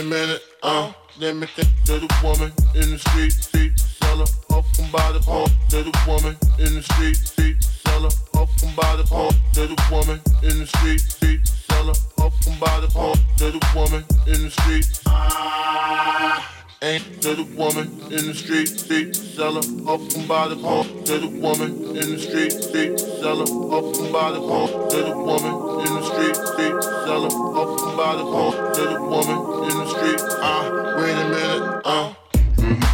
a minute, uh, let me think. Little woman in the street, street seller up from by the pole. Little woman in the street, street seller up from by the pole. Little woman in the street, street seller up from by the pole. Little woman in the street. Ain't little woman in the street, street seller up from by the pole. Little woman in the street, street seller up from by the pole. Little woman in the street, street seller up from by the pole. Little woman in the street. Ah, wait a minute. ah. Uh.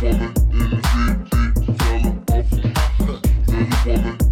Little woman in the street, street seller up from. Little woman in the street,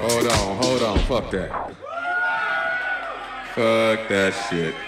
Hold on, hold on, fuck that. Fuck that shit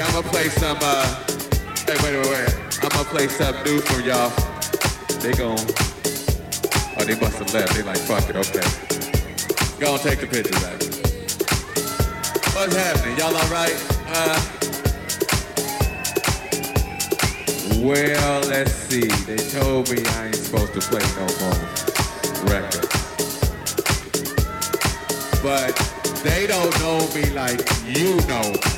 I'm gonna play some, uh, hey, wait, wait, wait. I'm gonna play something new for y'all. They gon' oh, they must have left. They like, fuck it, okay. Go and take the picture back. What's happening? Y'all alright? Uh, well, let's see. They told me I ain't supposed to play no more records. But they don't know me like you know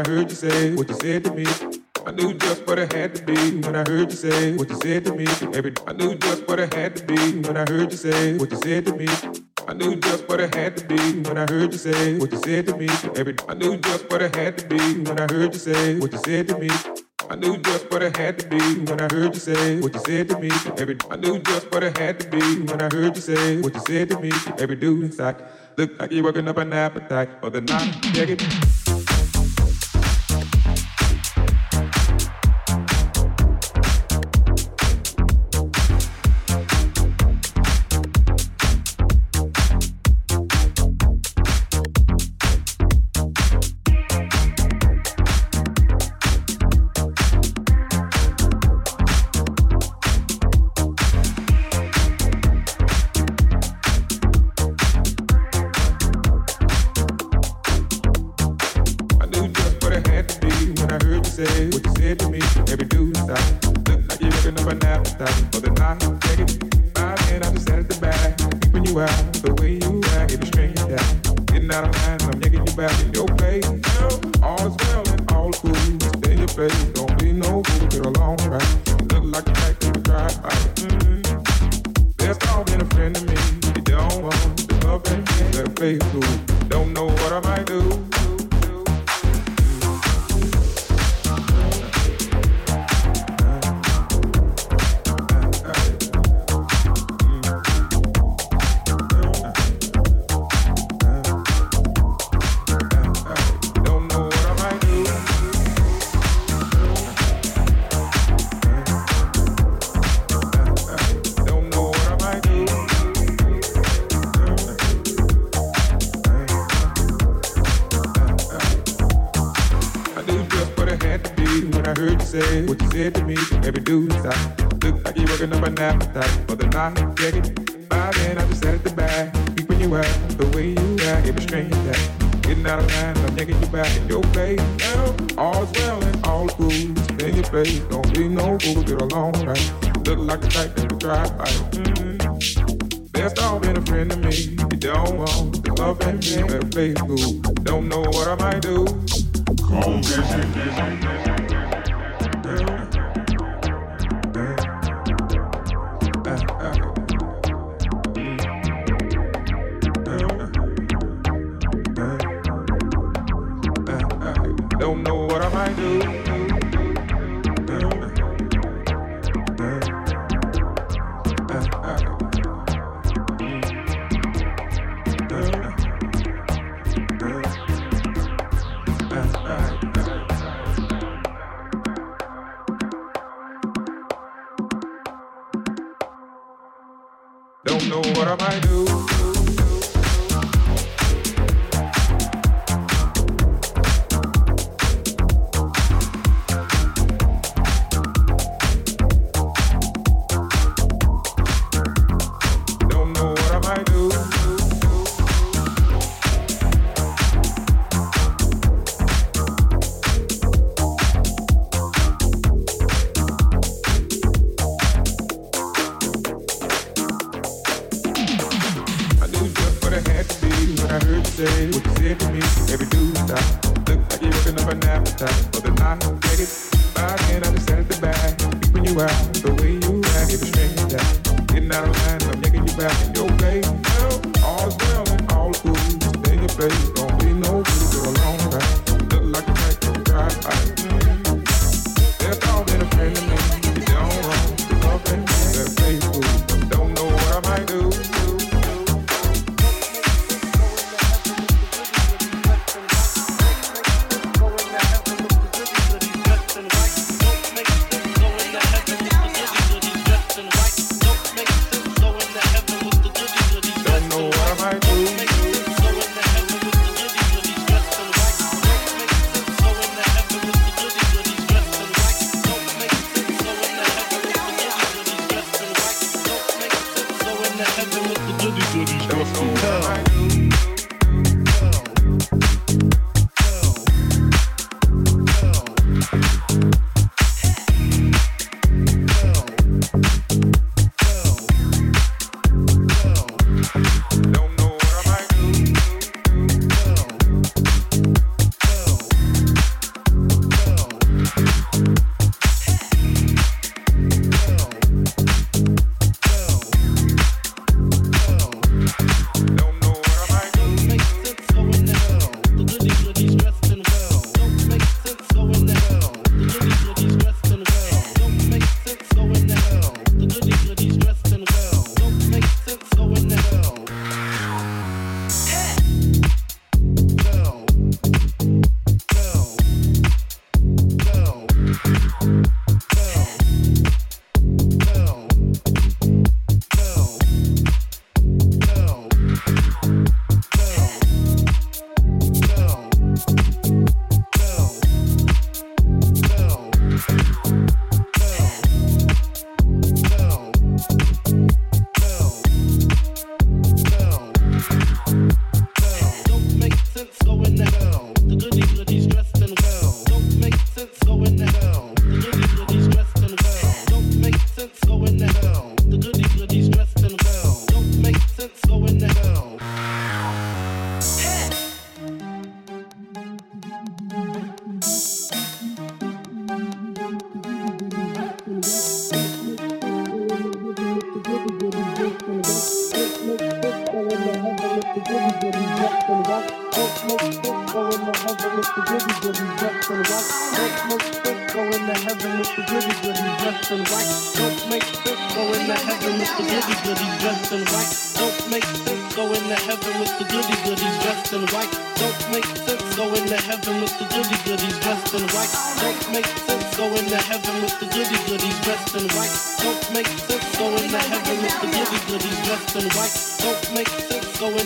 I heard you say what you said to me. I knew just what I had to be when I heard you say what you said to me. Every I knew just what I had to be when I heard you say what you said to me. I knew just what I had to be when I heard you say what you said to me. Every I knew just what I had to be when I heard you say what you said to me. I knew just what I had to be when I heard you say what you said to me. Every I knew just what I had to be when I heard you say what you said to me. Every dude inside looked like you're working up an appetite for the night. Check it. and never for the night. Yeah, by then I just sat at the back. keeping you out, the way you act, it was strange that. Getting out of line, I'm taking you back in your place. Now, all's well and all the in your face. Don't be no fool, get along right. Look like the type that would drive by. Mm-hmm. Best off been a friend to me. You don't want the love and being a faithful. Don't know what I might do. Cold.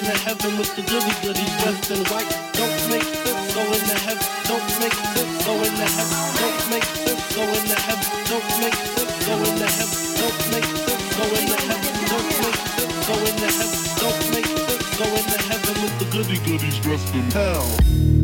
into heaven with the goody goodies, dressed in white. Don't make sense, go into heaven. Don't make sense, go into heaven. Don't make sense, go into heaven. Don't make sense, go into heaven. Don't make sense, go into heaven. Don't make sense, go into heaven. Don't make sense, go into heaven with the goody goodies, dressed in hell.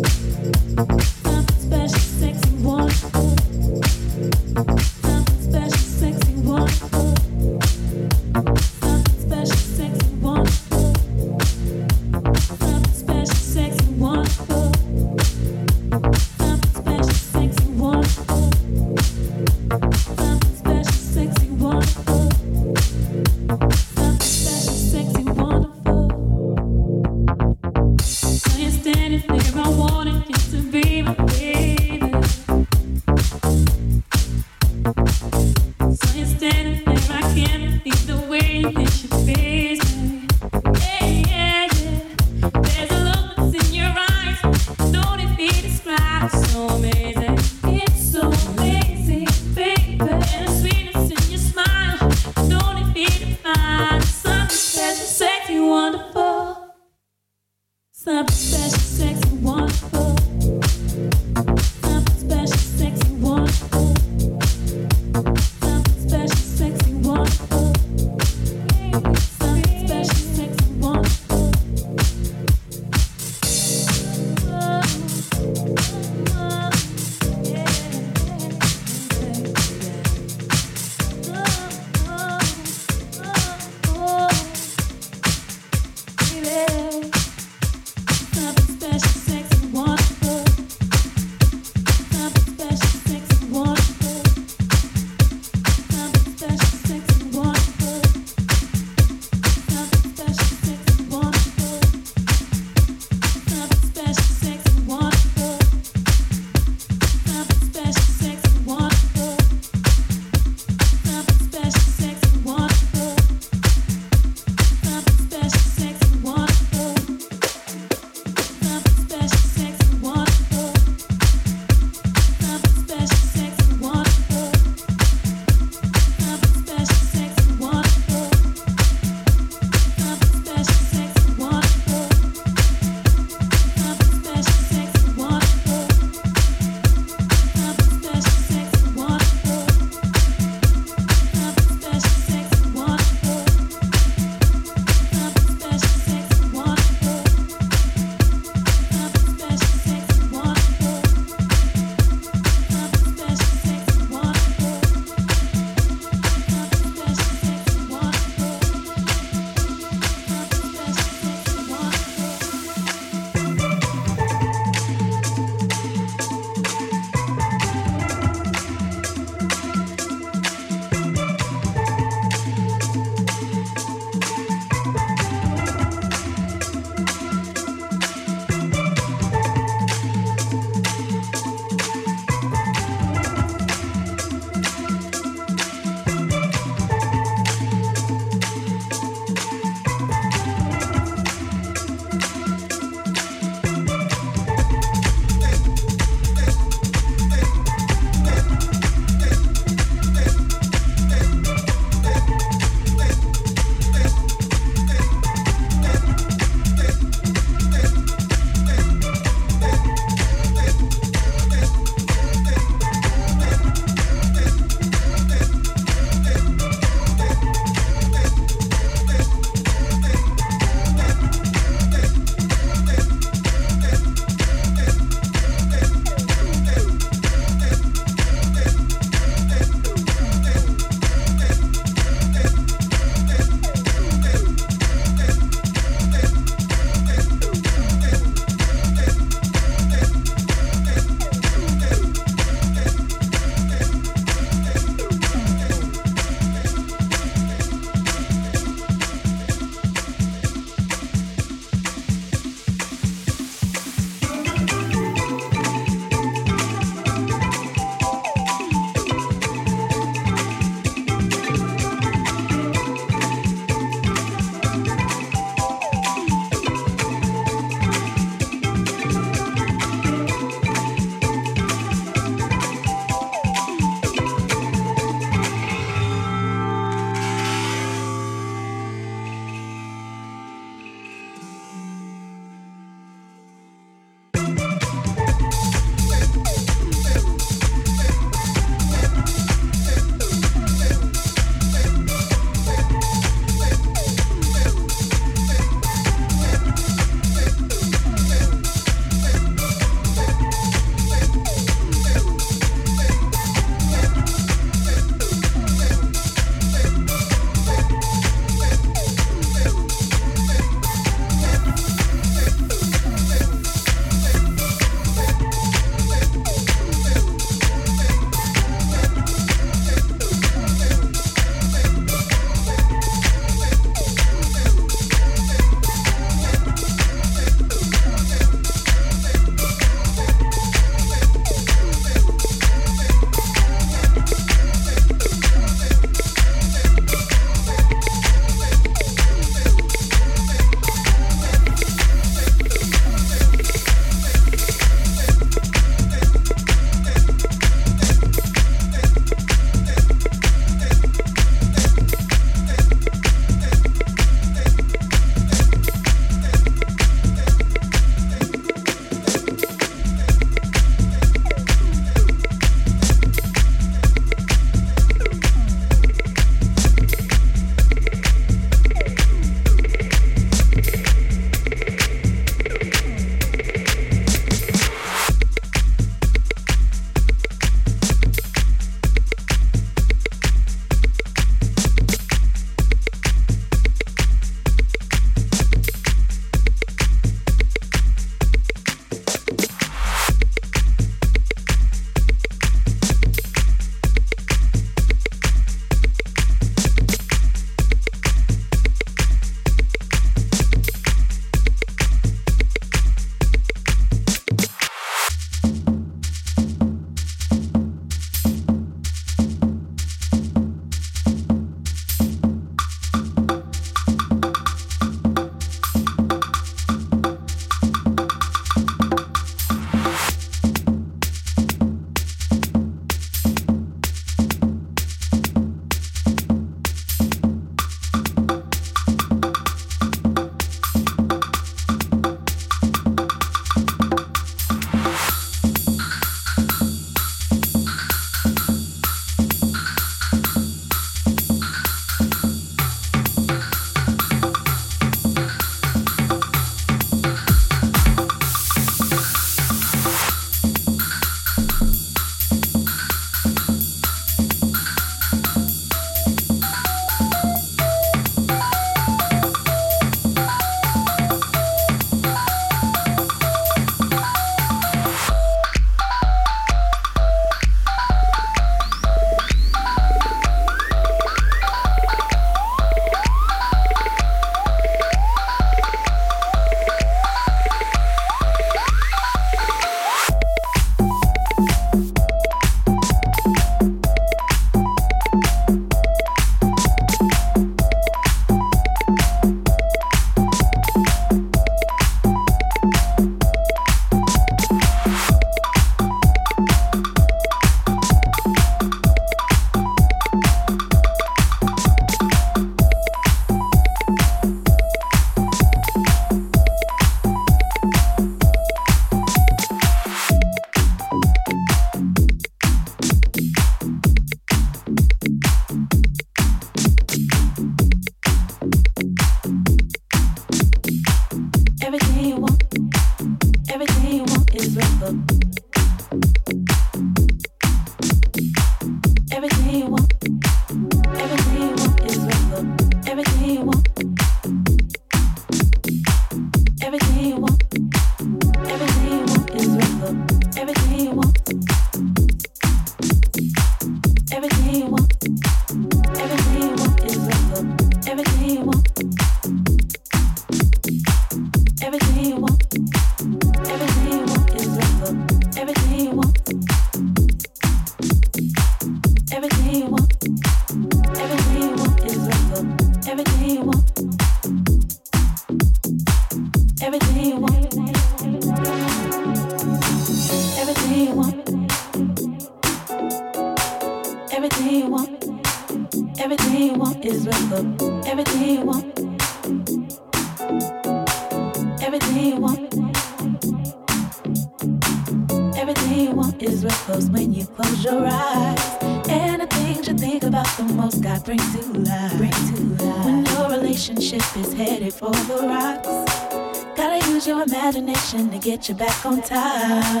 Get you back on time.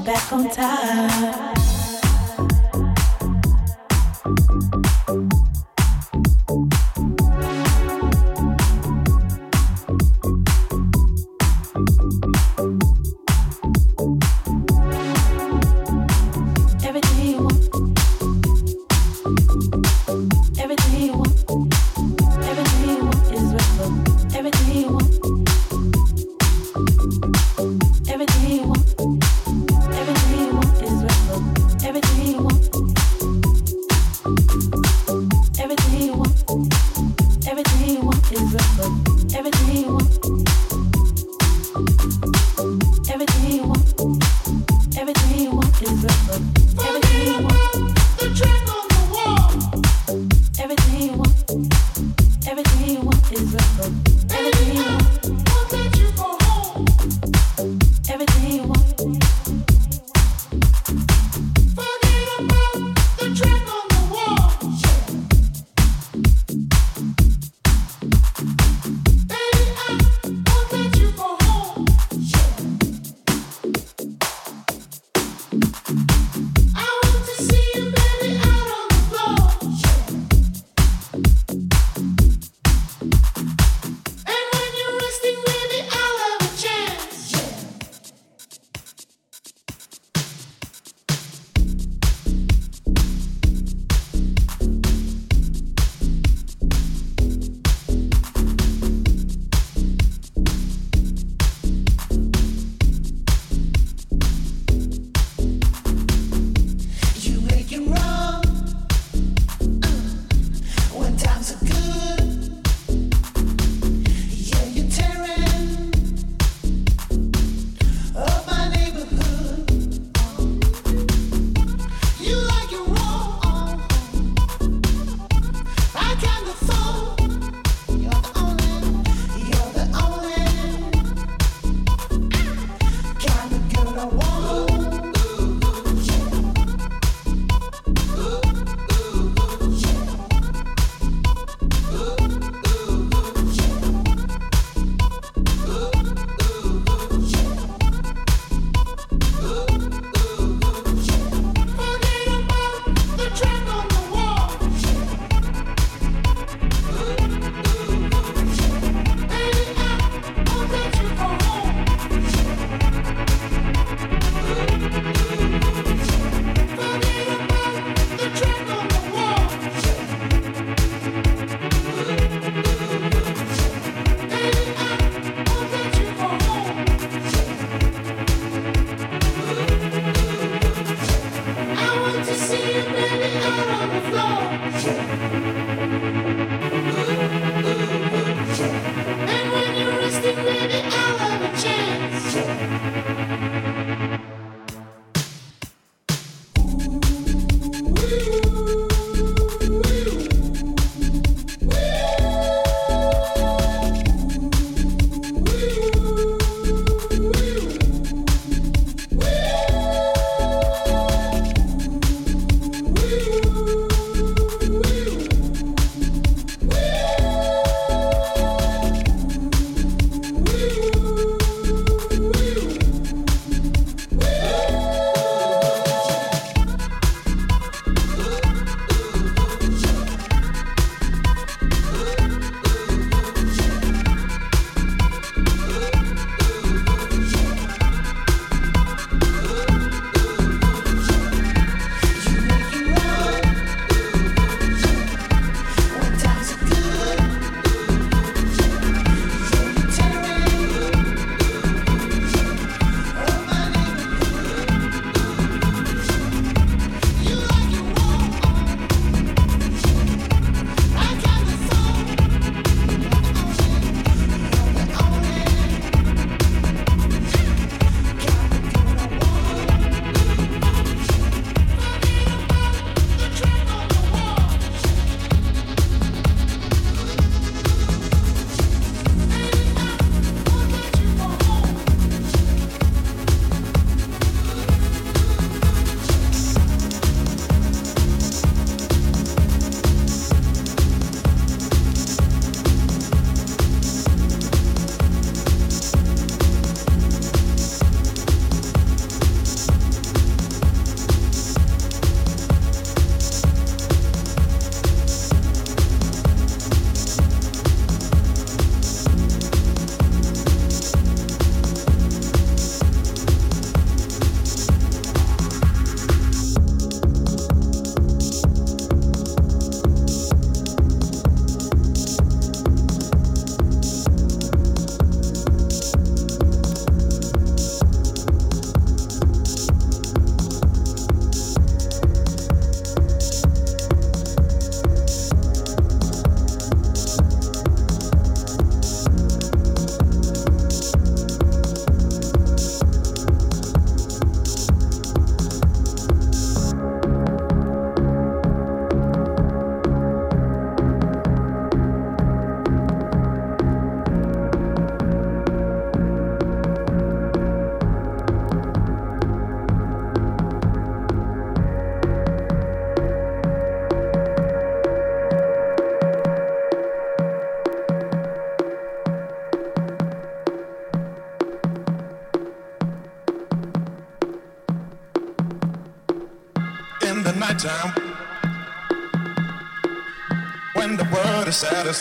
Get you back on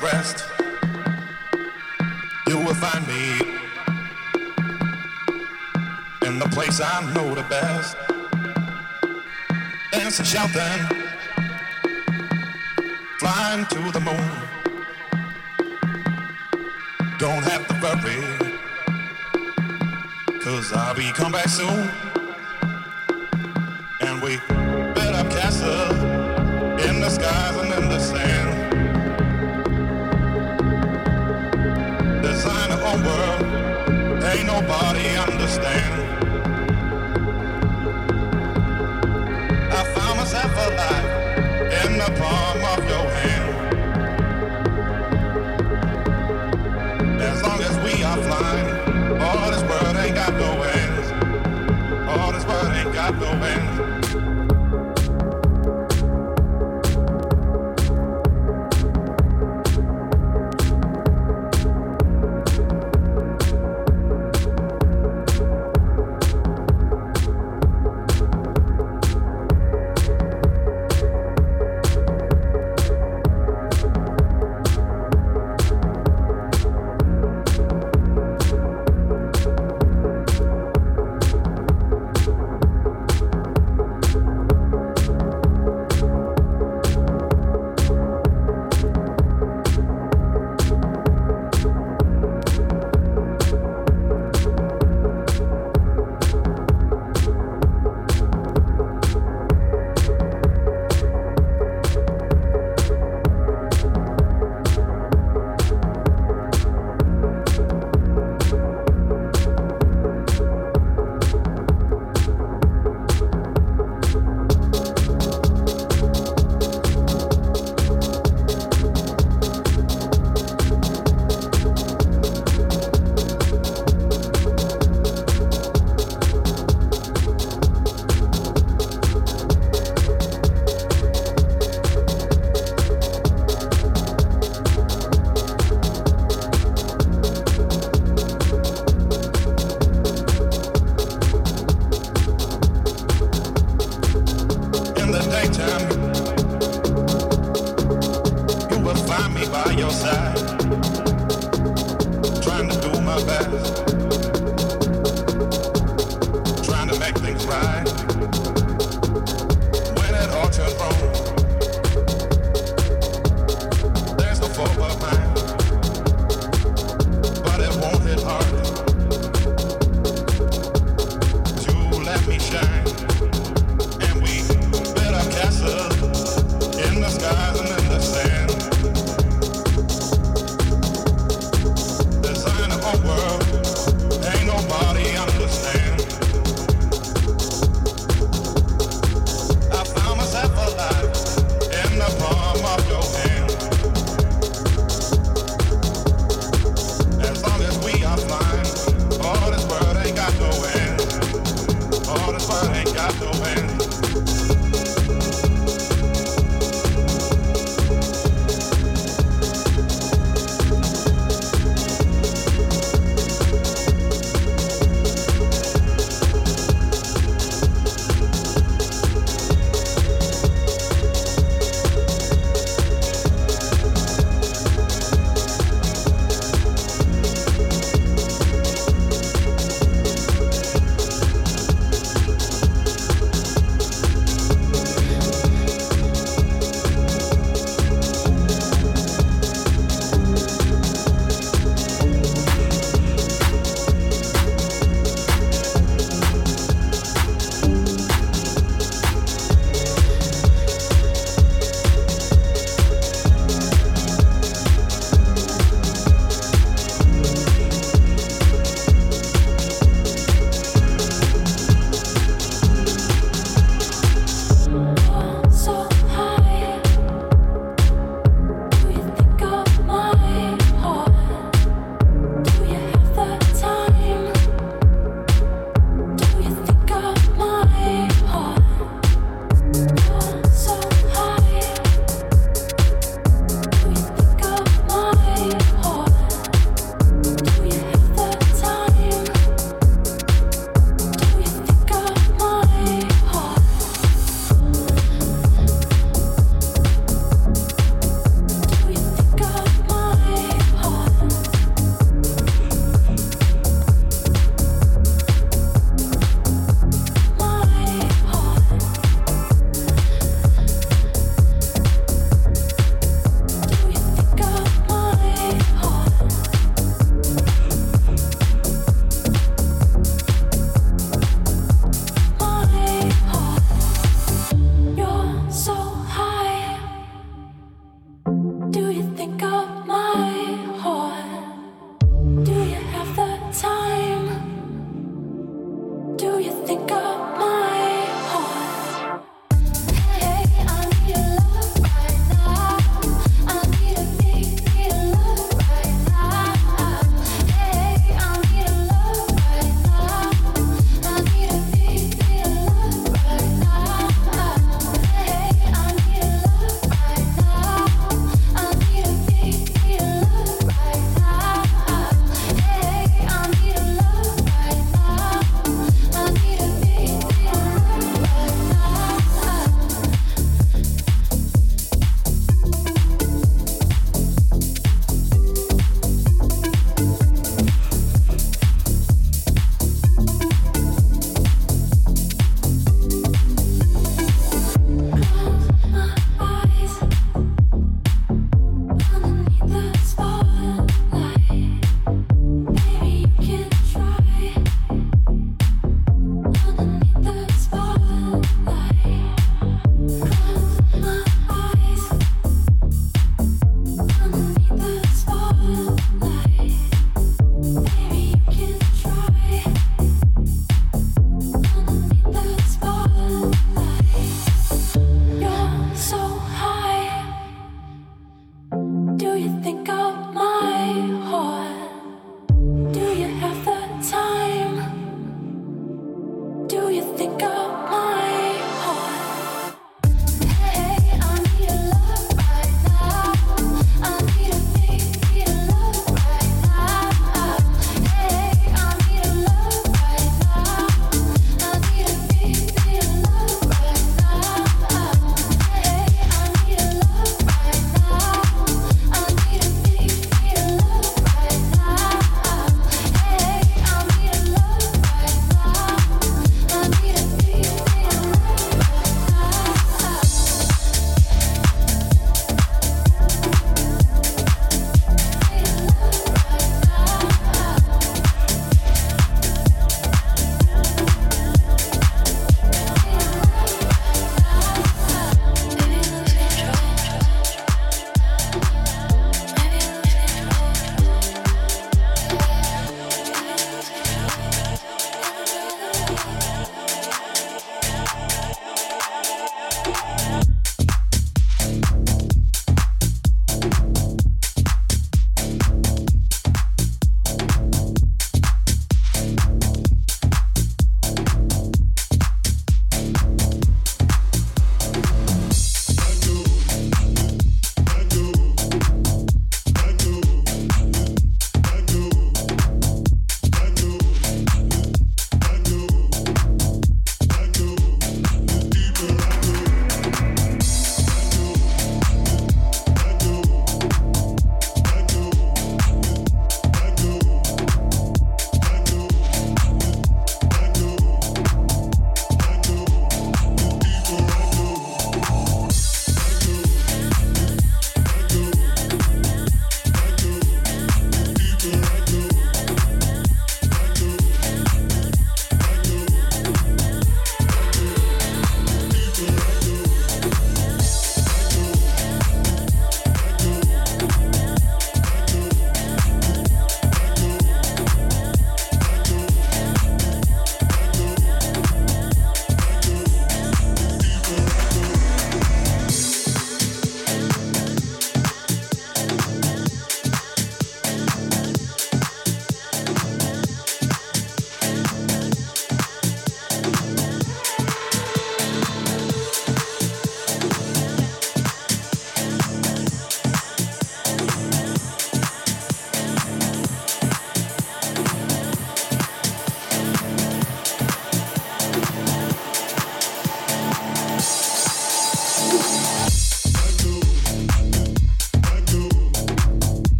rest, you will find me in the place I know the best. Dancing, shouting.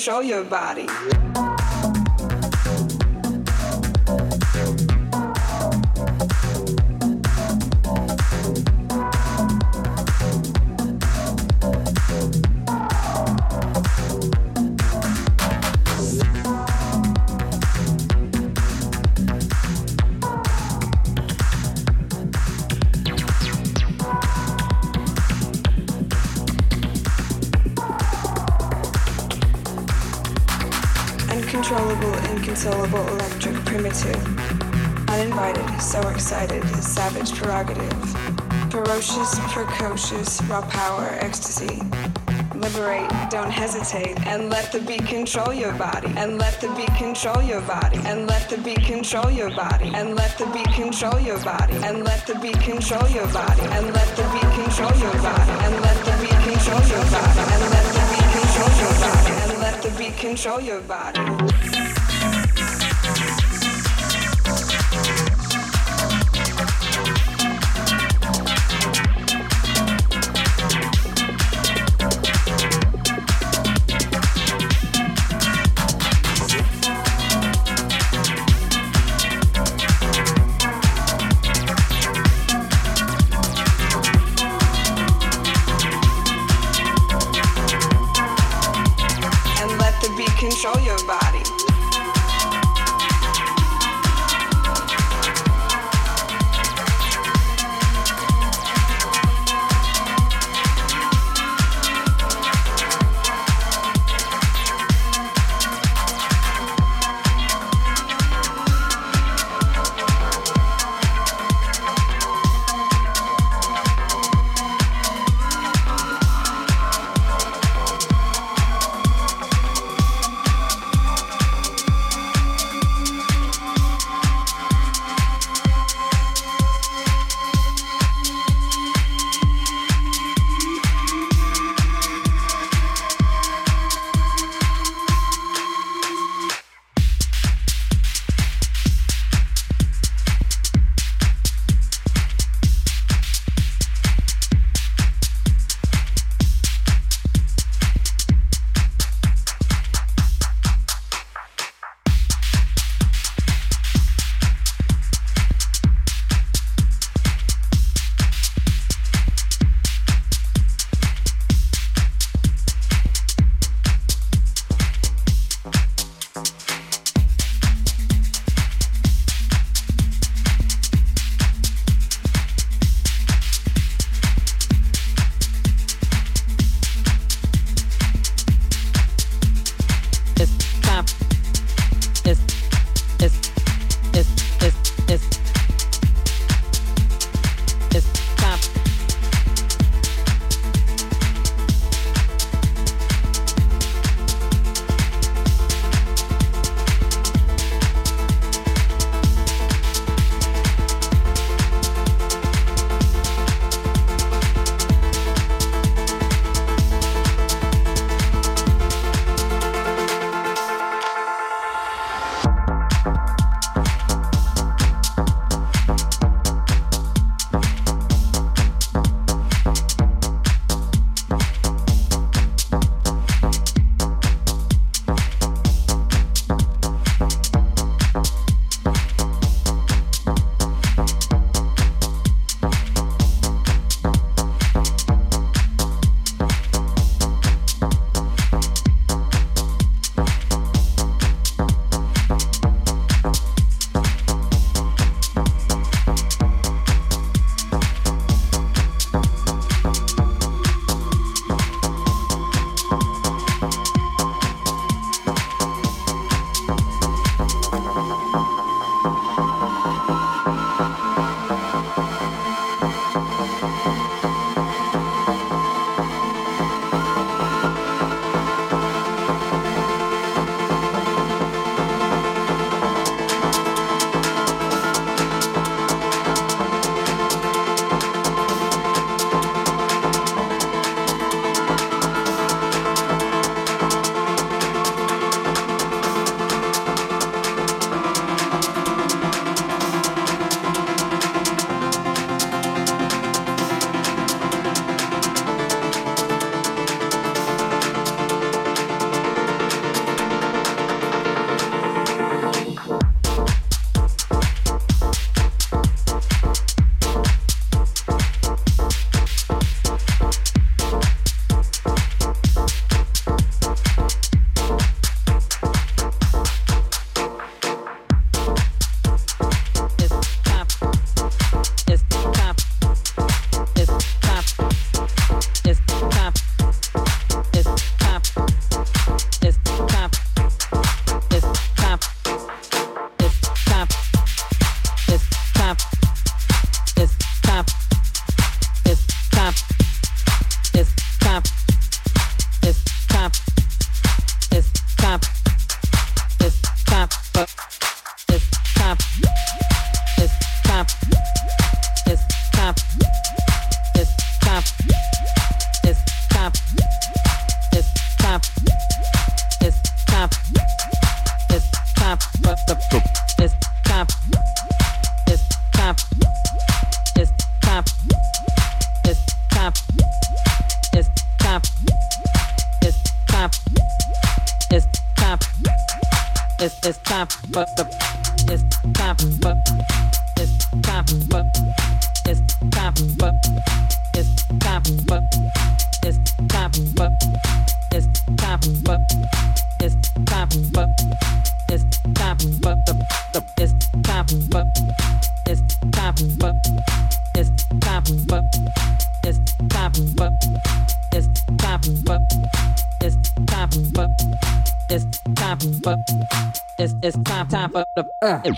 Control your body. Precocious, raw power, ecstasy. Liberate, don't hesitate, and let the beat control your body. And let the beat control your body. And let the beat control your body. And let the beat control your body. And let the beat control your body. And let the beat control your body. And let the beat control your body. And let the beat control your body. And let the beat control your body.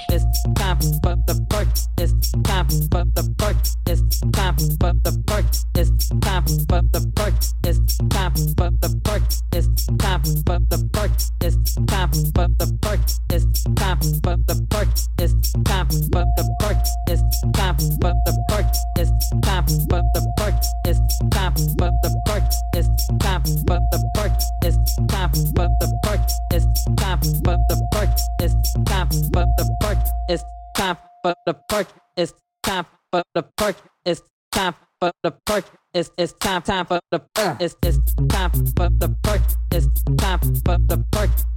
It's time Perk It's time for the perk uh. it's, it's time time for the perk. It's time for the perk.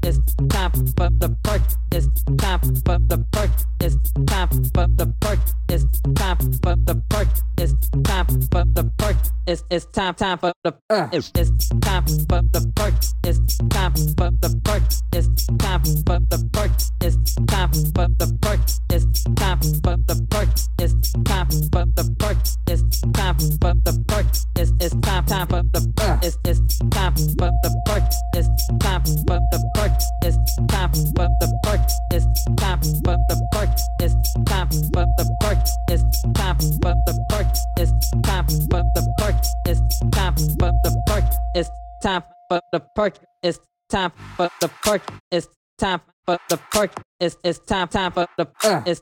It's time for the perk. It's time for the perk. It's time for the perk. It's time for the perk. It's time for the perk. It's it's time time for the uh. it's it's time for the perk. It's time for the perk. It's time for the perk. It's time for the perk. It's time for the perk. It's time for the perk. It's time for the perk. It's it's time for the perk. It's it's time for the perk. It's time for the perk. It's time for the perk. It's time for the perk. it's time for the perk. It's time for the uh. it's